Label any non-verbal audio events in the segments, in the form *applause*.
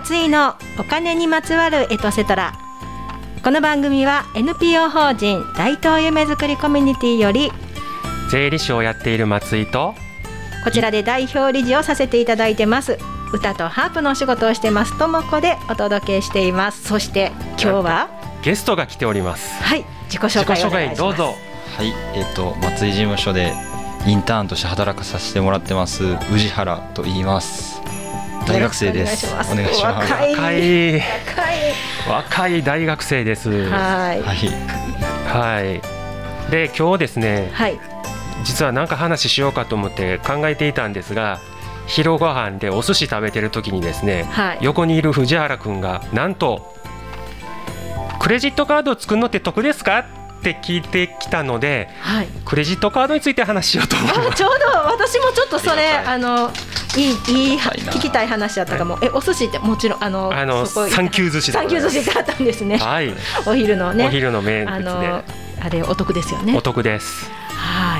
松井のお金にまつわるエトセトラこの番組は NPO 法人大東夢づくりコミュニティより税理士をやっている松井とこちらで代表理事をさせていただいてます。歌とハープのお仕事をしてますともこでお届けしています。そして今日はゲストが来ております。はい自己紹介をお願いします。どうぞ。はい、えっ、と松井事務所でインターンとして働かさせてもらってます宇治原と言います。大学生です。お願いします。若い。若い大学生です。はい。はい、はい。で今日ですねはい。実は何か話しようかと思って考えていたんですが昼ご飯でお寿司食べてる時にですね、はい。横にいる藤原くんがなんとクレジットカードを作るのって得ですか？って聞いてきたのではい。クレジットカードについて話しようと思います。あちょうど私もちょっとそれあのいいいい聞きたい話だったかも、えお寿司ってもちろんあのあのサンキュー寿司でサンキュー寿司があったんですね。はい、お昼のね。お昼の名あの物あれお得ですよね。でお得です。はい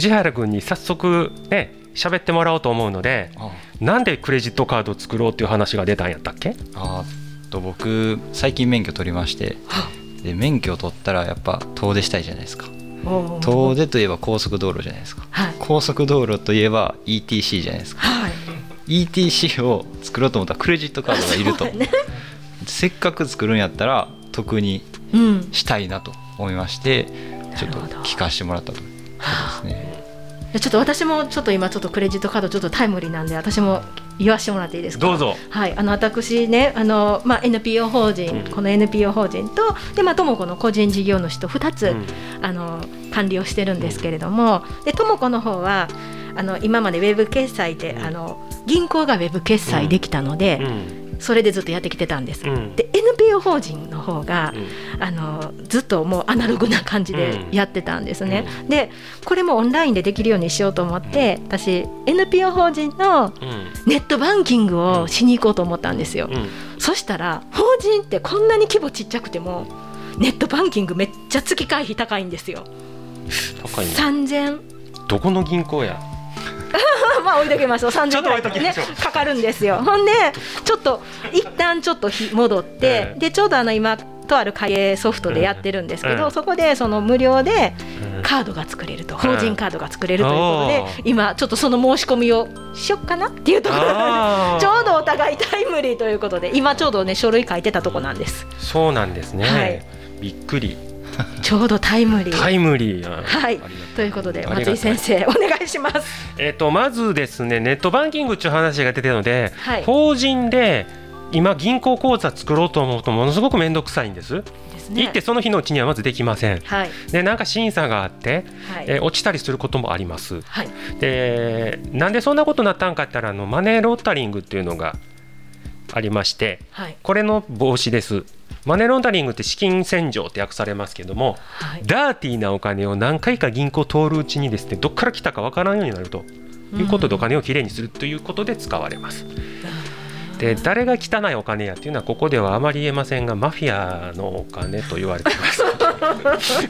宇治原君に早速ね喋ってもらおうと思うのであなんでクレジットカードを作ろうっていう話が出たんやったっけ？あと僕最近免許取りまして、で免許を取ったらやっぱ遠出したいじゃないですか。遠出といえば高速道路じゃないですか。はい高速道路といえば ETC じゃないですか。はい ETC を作ろうと思ったらクレジットカードがいると。ねせっかく作るんやったら得にうんしたいなと思いましてちょっと聞かせてもらったということですね。でちょっと私もちょっと今ちょっとクレジットカードちょっとタイムリーなんで私も言わせてもらっていいですか？どうぞ。はい、あの私ねあの、まあ、NPO 法人、うん。この NPO 法人とで、まあ、ともこの個人事業主と2つ、うん。あの管理をしてるんですけれどもでともこの方はあの今までウェブ決済であの銀行がウェブ決済できたので、うんそれでずっとやってきてたんです。うん。で NPO 法人の方が、うん。あのずっともうアナログな感じでやってたんですね。でこれもオンラインでできるようにしようと思って、私 NPO 法人のうん。ネットバンキングをしに行こうと思ったんですよ。うん。そしたら法人ってこんなに規模ちっちゃくてもネットバンキングめっちゃ月会費高いんですよ。高いね。3000どこの銀行や？まあ置いときましょう。3000ちょっと置いときまねかかるんですよ。ほんでちょっと一旦ちょっとひ戻って、ええ。でちょうどあの今とある会計ソフトでやってるんですけど、うん。そこでその無料でうん。カードが作れると。法人カードが作れるということで、今ちょっとその申し込みをしよっかなっていうところでちょうどお互いタイムリーということで今ちょうどね書類書いてたとこなんです。そうなんですね、はい。びっくり *laughs* ちょうどタイムリー。タイムリー。やはい。ということで松井先生 *laughs* お願いします。えっとまずですねネットバンキングっていう話が出てるので、はい。法人で今銀行口座作ろうと思うとものすごく面倒くさいんです、ですね。行ってその日のうちにはまずできません。はい。でなんか審査があって、はい。えー落ちたりすることもあります。はい。でなんでそんなことになったんかって言ったらあのマネーロータリングっていうのがありましてはい。これの防止ですマネーロータリングって資金洗浄って訳されますけどもはい。ダーティーなお金を何回か銀行通るうちにですねどっから来たかわからんようになるということでお金をきれいにするということで使われます。で誰が汚いお金やっていうのはここではあまり言えませんがマフィアのお金と言われています。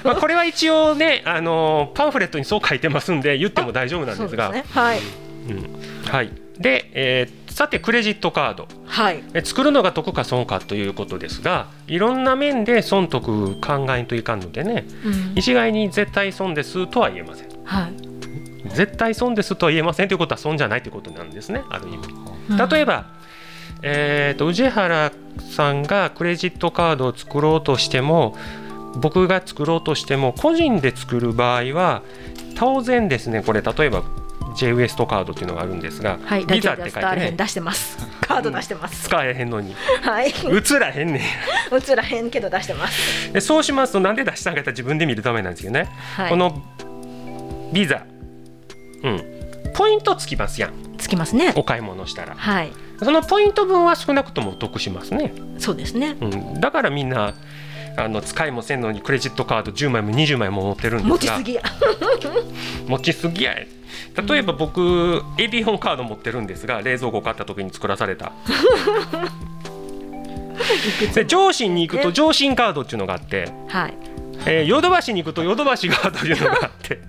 *laughs* まあこれは一応ねあのパンフレットにそう書いてますんで言っても大丈夫なんですが。すね。はい。うん。はい、で、えーさてクレジットカード。はい。え作るのが得か損かということですがいろんな面で損得考えんといかんのでねうん。一概に絶対損ですとは言えません。はい。絶対損ですとは言えませんということは損じゃないということなんですねある意味。うん。例えば、えー、と宇治原さんがクレジットカードを作ろうとしても僕が作ろうとしても個人で作る場合は当然ですねこれ例えば J ウエストカードっていうのがあるんですが、はい、ビザって書いてね。出してます。*laughs* カード出してます。使えへんのに。はい、映らへんね映らへんけど出してます。んでそうしますとなんで出したんかって自分で見るためなんですよね、はい、このビザ。うん。ポイントつきますやん。つきますね。お買い物したら。はい、そのポイント分は少なくともお得しますね、そうですね。うん、だからみんなあの使いもせんのにクレジットカード10枚も20枚も持ってるんですが。持ちすぎや。*laughs* 持ちすぎや例えば僕、エビホンカード持ってるんですが冷蔵庫買った時に作らされた。*laughs* で上信に行くと上信カードっていうのがあって、はい、えーヨドバシに行くとヨドバシカードというのがあって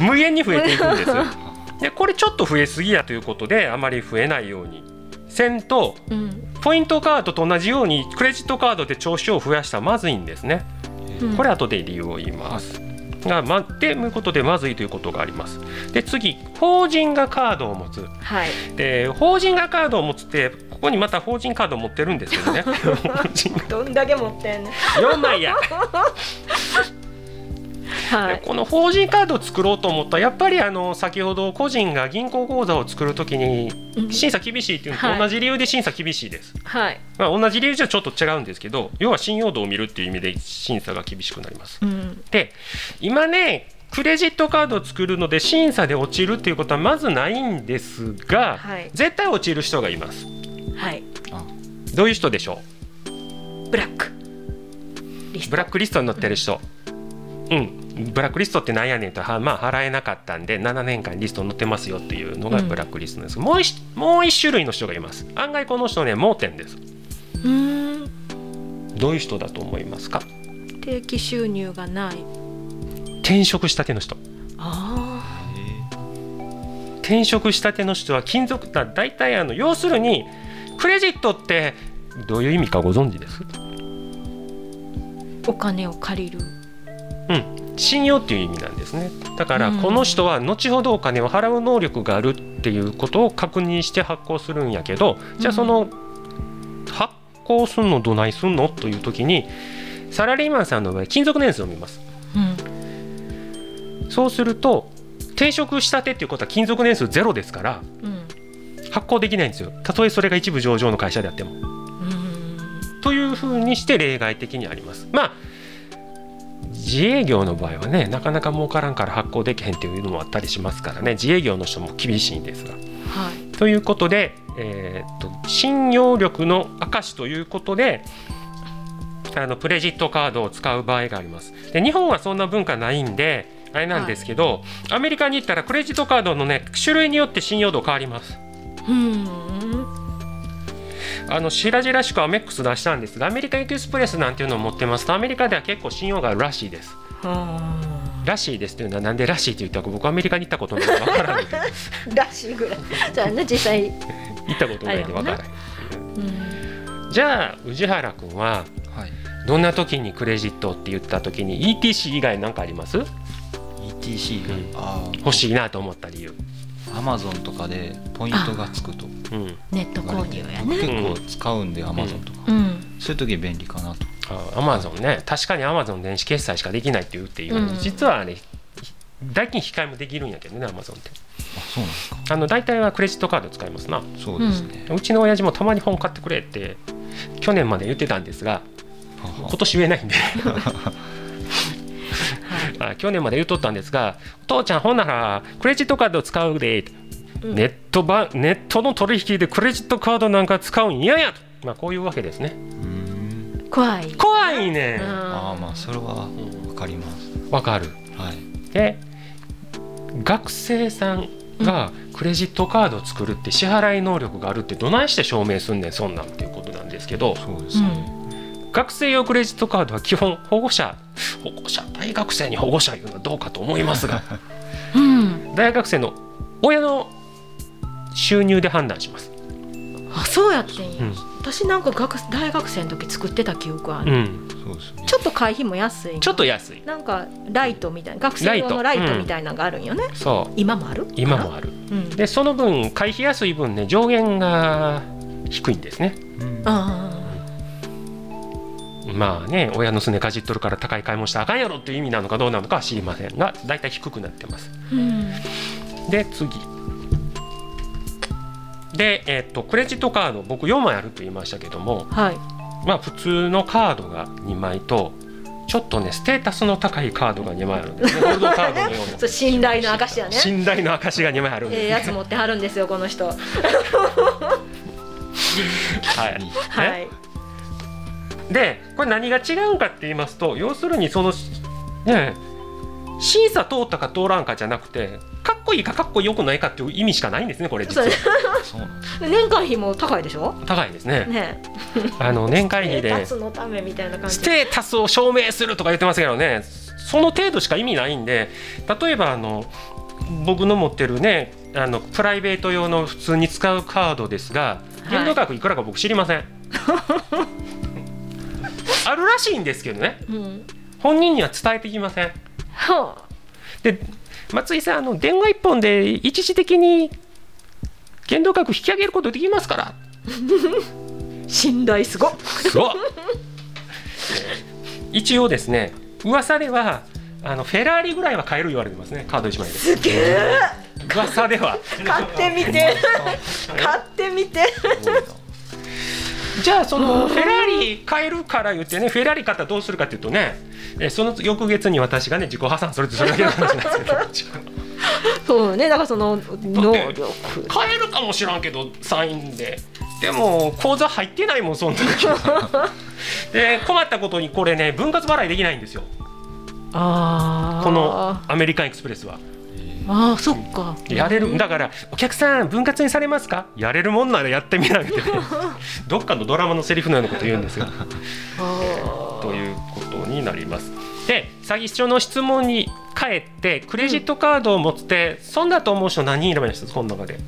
無限に増えていく。んです *laughs* でこれちょっと増えすぎやということであまり増えないようにせんとうん、ポイントカードと同じようにクレジットカードで調子を増やしたらまずいんですね。うん。これ後で理由を言います。がまでいうことでまずいということがあります。で次法人がカードを持つ。はい、で法人がカードを持つってここにまた法人カードを持ってるんですけどね。*laughs* 法人どんだけ持ってんねん。4枚や、はい、でこの法人カードを作ろうと思ったらやっぱりあの先ほど個人が銀行口座を作るときにうん。審査厳しいっていうのはい。と同じ理由で審査厳しいです、はい、まあ、同じ理由じゃちょっと違うんですけど要は信用度を見るっていう意味で審査が厳しくなります。うん、で今ねクレジットカードを作るので審査で落ちるっていうことはまずないんですが、はい。絶対落ちる人がいます。はい、どういう人でしょブラック。ブラックリストに載ってる人。うんブラックリストってなんやねんとはまあ払えなかったんで7年間リストに載ってますよっていうのがうん。ブラックリストです、もう一もう一種類の人がいます。案外この人ね盲点です。うーん、どういう人だと思いますか？定期収入がない。転職したての人。あ転職したての人は金属だ大体あの要するにクレジットってどういう意味かご存知です？あ、お金を借りる。信用っていう意味なんですね。だからうん。この人は後ほどお金を払う能力があるっていうことを確認して発行するんやけどじゃあその発行すんのどないすんのという時にサラリーマンさんの場合勤続年数を見ます。うん、そうすると転職したてっていうことは勤続年数ゼロですからうん、発行できないんですよ。たとえそれが一部上場の会社であっても。うん、というふうにして例外的にあります。まあ自営業の場合はねなかなか儲からんから発行できへんっていうのもあったりしますからね自営業の人も厳しいんですが。はい、ということで、えーっと信用力の証ということであのクレジットカードを使う場合があります。で日本はそんな文化ないんであれなんですけど、アメリカに行ったらクレジットカードのね種類によって信用度変わります。うん、あの白々しくアメックス出したんですがアメリカエクスプレスなんていうのを持ってますとアメリカでは結構信用があるらしいです。はらしいですというのはなんでらしいって言ったか僕アメリカに行ったことないからわからないあ、*laughs* らしいぐらい。じゃあね、実際。行ったことないんでわからない。うん、じゃあ宇治原君ははいどんな時にクレジットって言った時に ETC 以外何かあります？ETC うんあ欲しいなと思った理由。あアマゾンとかでポイントがつくと。うん、ネット購入やね。結構使うんでアマゾンとか。うん、そういう時便利かなと。あアマゾンね。確かにアマゾン電子決済しかできないって言うっていう、うん。実はね代金控えもできるんやけどねアマゾンって。あそうなんですか。あの大体はクレジットカード使いますな。そうですね、うちの親父もたまに本買ってくれって去年まで言ってたんですが今年言えないんで *laughs* あ去年まで言っとったんですが「お父ちゃんほんならクレジットカード使うで」うん。ネットばネットの取引でクレジットカードなんか使うん嫌やと、まあ、こういうわけですね。怖い。怖いね。ああまあそれはうんわかります。わかる。はい。で学生さんがクレジットカードを作るって支払い能力があるってどないして証明すんねんそんなんっていうことなんですけど。そうでうん。すね、学生用クレジットカードは基本保護者保護者大学生に保護者いうのはどうかと思いますがうん、大学生の親の収入で判断します。あ、そうやってんや。うん私なんか学大学生の時作ってた記憶ある。うん、ちょっと会費も安い。ちょっと安いなんかライトみたいな学生用のライトトみたいなのがあるんよね。そう今もある？今もあるうん。でその分会費安い分ね上限が低いんですねうんあまあね親のすねかじっとるから高い買い物したらあかんやろっていう意味なのかどうなのかは知りませんがだいたい低くなってます。あ。うん。で次。で、えっとクレジットカード僕4枚あると言いましたけどもはい。まあ普通のカードが2枚とちょっとねステータスの高いカードが2枚あるんですね。ゴールドカードのような。*laughs* そう信頼の証やね。信頼の証が2枚あるんです、ねええやつ持ってはるんですよこの人。*laughs* はい、はいでこれ何が違うんかって言いますと要するにそのね審査通ったか通らんかじゃなくてかっこいいかかっこよくないかっていう意味しかないんですねこれ実は。*laughs* 年会費も高いでしょ？高いですね。ね *laughs* あの年会費でステータスのためみたいな感じ。ステータスを証明するとか言ってますけどねその程度しか意味ないんで例えばあの僕の持ってるねあのプライベート用の普通に使うカードですがはい。限度額いくらか僕知りません、*laughs* あるらしいんですけどね。うん。本人には伝えてきません。はで松井さんあの電話一本で一時的に限度額引き上げることできますから。あ信頼すごっ。そう。一応ですね噂ではあのフェラーリぐらいは買える言われてますね。カード1枚で。すげえ。噂では。買ってみて。*laughs* 買ってみてじゃあそのフェラーリ買えるから言ってねフェラーリ買ったらどうするかっていうとねえその翌月に私がね自己破産するってそれだけの話なんですけどそうねだからその能力。買えるかもしらんけどサインで。でも口座入ってないもんそんな時。*laughs* で困ったことにこれね分割払いできないんですよ。このアメリカンエクスプレスはああそっか。やれる？だからお客さん分割にされますか？やれるもんならやってみなよってねどっかのドラマのセリフのようなこと言うんですよ。あということになります。で詐欺師の質問に帰ってクレジットカードを持って、損だと思う人何人いればいいんですか？この中で。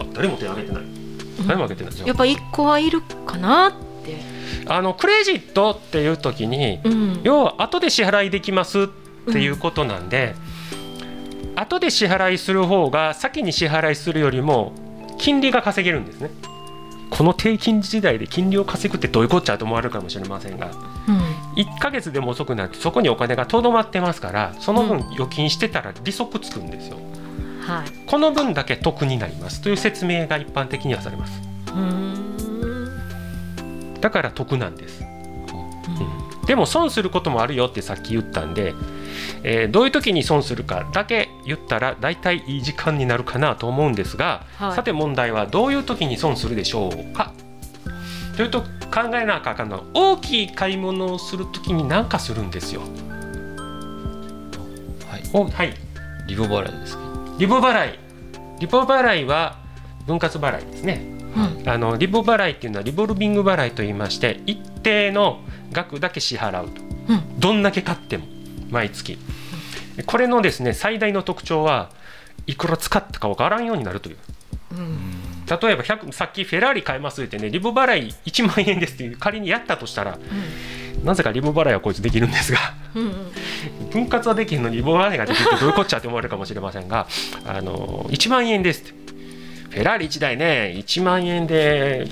あ誰も手挙げてない。誰も挙げてないやっぱ一個はいるかなって。ああのクレジットっていう時にうん。要は後で支払いできますっていうことなんで、後で支払いする方が先に支払いするよりも金利が稼げるんですね。この低金利時代で金利を稼ぐってどういうこっちゃと思われるかもしれませんがうん1ヶ月でも遅くなってそこにお金がとどまってますからその分預金してたら利息つくんですよ。はいこの分だけ得になりますという説明が一般的にはされます。だから得なんです。でも損することもあるよってさっき言ったんで、えーどういう時に損するかだけ言ったら大体いい時間になるかなと思うんですが、はい。さて問題はどういう時に損するでしょうか？というと考えなあかんのは大きい買い物をする時に何かするんですよ。はい。おはい、リボ払いですか？リボ払い。リボ払いは分割払いですね。うんあのリボ払いっていうのはリボルビング払いと言いまして一定の額だけ支払うと。うん。どんだけ買っても毎月。これのですね最大の特徴はいくら使ったかわからんようになるという。うん。例えば100さっきフェラーリ買いますってねリボ払い1万円ですっていう仮にやったとしたらなぜかリボ払いはこいつできるんですがうんうん。分割はできるのにリボ払いができるってどういうこっちゃって思われるかもしれませんがあの1万円ですって。フェラーリ1台ね1万円で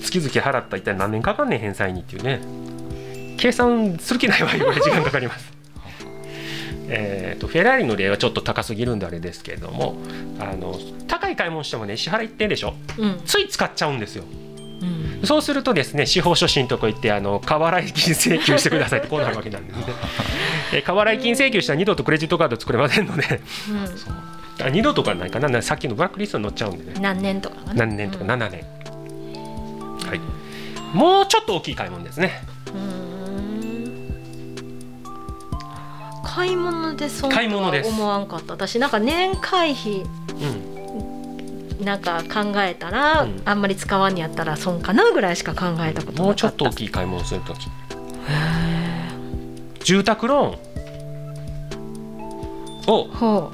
月々払ったら一体何年かかんねん返済にっていうね。計算する気ないわいうぐらい時間かかります。えーとフェラーリの例はちょっと高すぎるんであれですけれどもあの高い買い物してもね支払いってでしょ？うん。つい使っちゃうんですよ。うん。そうするとですね司法書士のとこ行ってあの過払い金請求してくださいってこうなるわけなんですね。*laughs* え過払い金請求したら二度とクレジットカード作れませんので。うん。あ二度とかないかな？さっきのブラックリストに載っちゃうんでね。何年とかかな？何年とか7年、はい。もうちょっと大きい買い物ですね。うーん買い物で損とは買い物です。思わんかった。私なんか年会費うん。なんか考えたら、うん。あんまり使わんにやったら損かなぐらいしか考えたことなかった。もうちょっと大きい買い物をするとき住宅ローン。を。ほ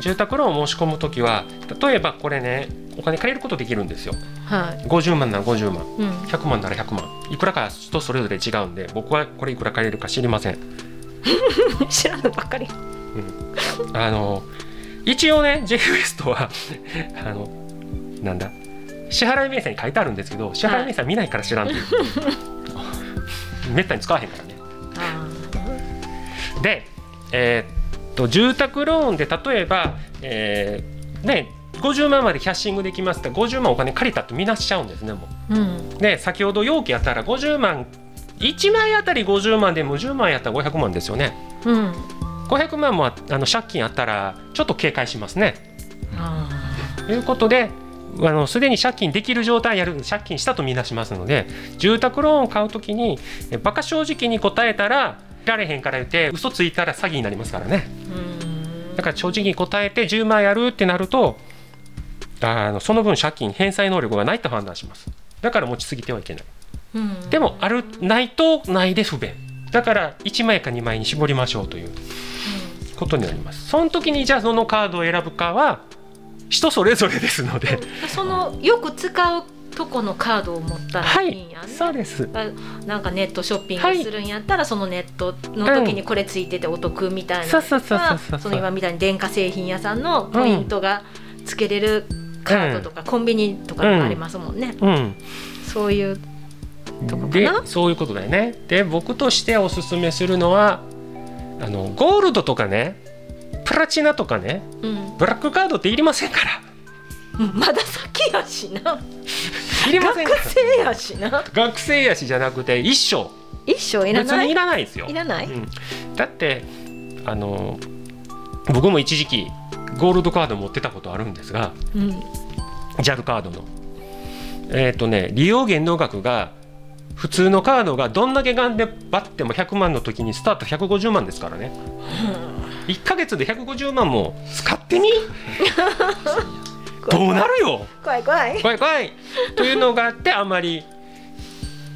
住宅ローンを申し込むときは例えばこれねお金借りることできるんですよ。うは50万なら50万。い、うん、100万なら100万。いくらか人それぞれ違うんで僕はこれいくら借りるか知りません *laughs* 知らんのばっかり。あの一応ね J ウエストはあのなんだ？支払い明細に書いてあるんですけど支払い明細見ないから知らんっていう、*laughs* めったに使わへんからね。あで、えーっと住宅ローンで例えば、えーね50万までキャッシングできますって50万お金借りたとみなしちゃうんですねもう。ん。うで先ほど容器やったら50万1枚あたり50万でも10万やったら500万ですよね。うん。500万もああの借金あったらちょっと警戒しますね。あということであのすでに借金できる状態やる借金したとみなしますので住宅ローンを買うときにえバカ正直に答えたらられへんから言って嘘ついたら詐欺になりますからね。ーうん。だから正直に答えて10万やるってなるとあのその分借金返済能力がないと判断します。だから持ちすぎてはいけないうん。でもあるないとないで不便。だから1枚か2枚に絞りましょうということになります。その時にじゃあそのカードを選ぶかは人それぞれですので。そのよく使うとこのカードを持ったはい。いいんやね、そうです。あなんかネットショッピングするんやったら、そのネットの時にこれついててお得みたいなそうそうそうそうかそう。その今みたいに電化製品屋さんのポイントがつけれるカードとか、コンビニとかありますもんね、うん。そういうとこかでなそういうことだよね。で僕としておすすめするのはあのゴールドとかねプラチナとかねうん。ブラックカードっていりませんから。う *laughs* んまだ先やしな。*laughs* いりません学生やしな。学生やしじゃなくて一生。一生いらない？別にいらないですよ。いらない、うん、だってあの僕も一時期ゴールドカード持ってたことあるんですがうん。JAL カードの。えっ、とね利用限度額が普通のカードがどんだけがんでバッても100万の時にスタート150万ですからね。1ヶ月で150万も使ってみ？*laughs* どうなるよ？怖い怖い、怖い。怖いというのがあってあんまり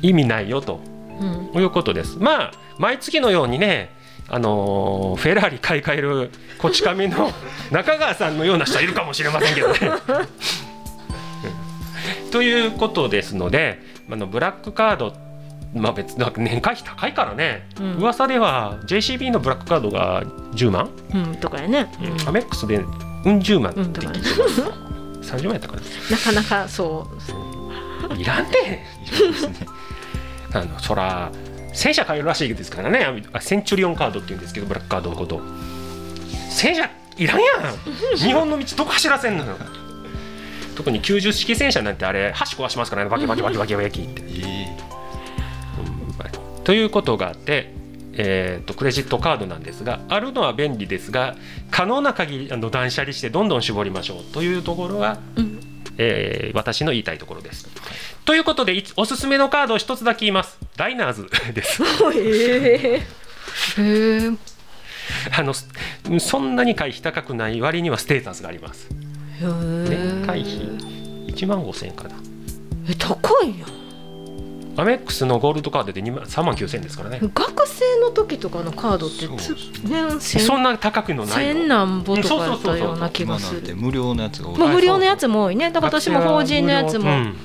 意味ないよと。うん。ということです。まあ毎月のようにね、あのーフェラーリ買い替えるこち亀の *laughs* 中川さんのような人はいるかもしれませんけどね。う *laughs* んということですので、あのブラックカード、まあ別なんか年会費高いからね、うん。噂では JCB のブラックカードが10万、うん、とかやね、うん。アメックスでうん10万って聞いてます。30万やったかな。なかなかそう。いらんて。*laughs* あのそら戦車買えるらしいですからね。あセンチュリオンカードって言うんですけどブラックカードのこと。戦車いらんやん。*laughs* 日本の道どこ走らせんのよ特に90式戦車なんてあれ箸壊しますからね。バキバキバキバキバキって、*laughs* うん。ということがあってえー、とクレジットカードなんですがあるのは便利ですが可能な限りあの断捨離してどんどん絞りましょうというところがうん。えー私の言いたいところです。ということでいおすすめのカードを一つだけ言います。ダイナーズ *laughs* です。*laughs* へえへえあのすそんなに会費高くない割にはステータスがあります。年会費1万5千円かな。え高いやん。アメックスのゴールドカードで2万3万9千円ですからね。学生の時とかのカードってつ年千そんな高くのない千の。何ぼとかやったような気今がする。無料のやつが多い。まあ無料のやつも多いね。だから私も法人のやつも、うん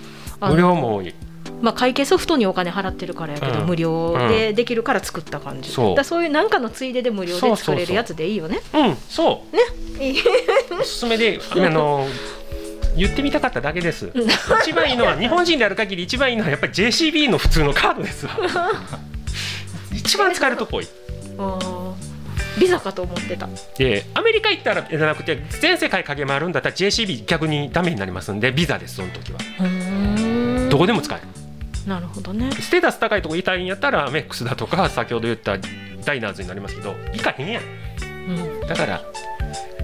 無料も多い。まあ、会計ソフトにお金払ってるからやけど、うん。無料でできるから作った感じ、そう。だからそういうなんかのついでで無料で作れるやつでいいよね。うん、そう。いい。おすすめで、あの。*laughs* 言ってみたかっただけです。一番いいのは *laughs* 日本人である限り一番いいのはやっぱり JCB の普通のカードですわ。*laughs* 一番使えるとこ多い。ビザかと思ってた。でアメリカ行ったらじゃなくて全世界駆け回るんだったら JCB 逆にダメになりますんでビザですその時は。どこでも使える。なるほどね。ステータス高いとこいたいんやったらアメックスだとか先ほど言ったダイナーズになりますけど行かへんやん。うん。だから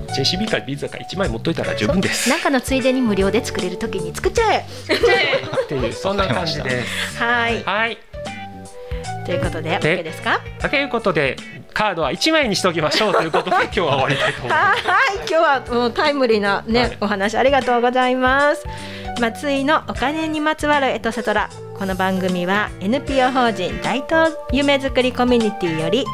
JCB かビザか1枚持っといたら十分です。なんかのついでに無料で作れるときに作っちゃえ。っていうそんな感じです。*laughs* はい。はい。ということで OK ですか？ということでカードは1枚にしておきましょうということで *laughs* 今日は終わりたいと思います。はい今日はもうタイムリーなね、はい。お話ありがとうございます。松井のお金にまつわるエトセトラ。この番組は NPO 法人大東夢づくりコミュニティより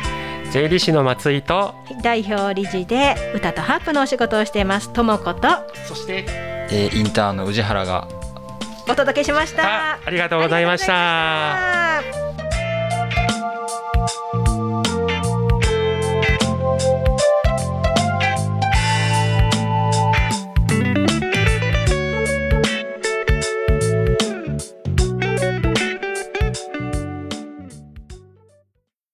税理士の松井と代表理事で歌とハープのお仕事をしています。ともことそしてえーインターンの宇治原がお届けしました。あありがとうございました。ありがとうございました